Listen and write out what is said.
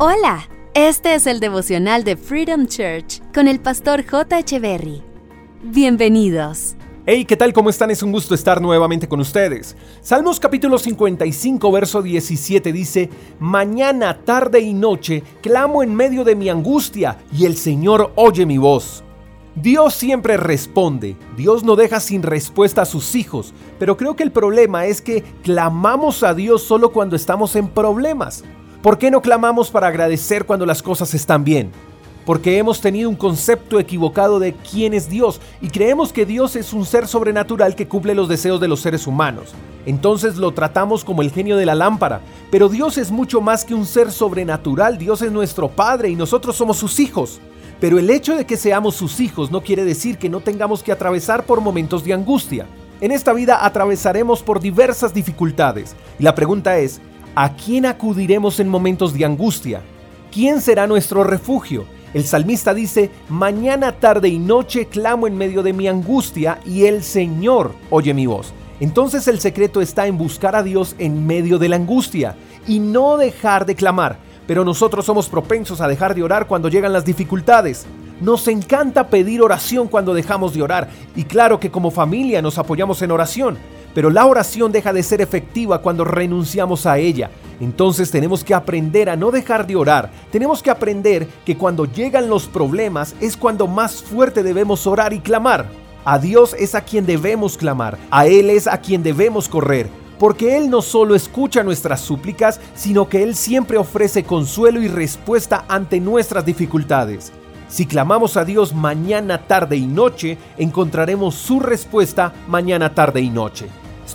Hola, este es el devocional de Freedom Church con el pastor J. Echeverry. Bienvenidos. Hey, ¿qué tal? ¿Cómo están? Es un gusto estar nuevamente con ustedes. Salmos capítulo 55, verso 17 dice, Mañana, tarde y noche, clamo en medio de mi angustia, y el Señor oye mi voz. Dios siempre responde, Dios no deja sin respuesta a sus hijos, pero creo que el problema es que clamamos a Dios solo cuando estamos en problemas. ¿Por qué no clamamos para agradecer cuando las cosas están bien? Porque hemos tenido un concepto equivocado de quién es Dios y creemos que Dios es un ser sobrenatural que cumple los deseos de los seres humanos. Entonces lo tratamos como el genio de la lámpara. Pero Dios es mucho más que un ser sobrenatural. Dios es nuestro Padre y nosotros somos sus hijos. Pero el hecho de que seamos sus hijos no quiere decir que no tengamos que atravesar por momentos de angustia. En esta vida atravesaremos por diversas dificultades. Y la pregunta es, ¿A quién acudiremos en momentos de angustia? ¿Quién será nuestro refugio? El salmista dice, mañana, tarde y noche clamo en medio de mi angustia y el Señor oye mi voz. Entonces el secreto está en buscar a Dios en medio de la angustia y no dejar de clamar. Pero nosotros somos propensos a dejar de orar cuando llegan las dificultades. Nos encanta pedir oración cuando dejamos de orar y claro que como familia nos apoyamos en oración. Pero la oración deja de ser efectiva cuando renunciamos a ella. Entonces tenemos que aprender a no dejar de orar. Tenemos que aprender que cuando llegan los problemas es cuando más fuerte debemos orar y clamar. A Dios es a quien debemos clamar. A Él es a quien debemos correr. Porque Él no solo escucha nuestras súplicas, sino que Él siempre ofrece consuelo y respuesta ante nuestras dificultades. Si clamamos a Dios mañana, tarde y noche, encontraremos su respuesta mañana, tarde y noche.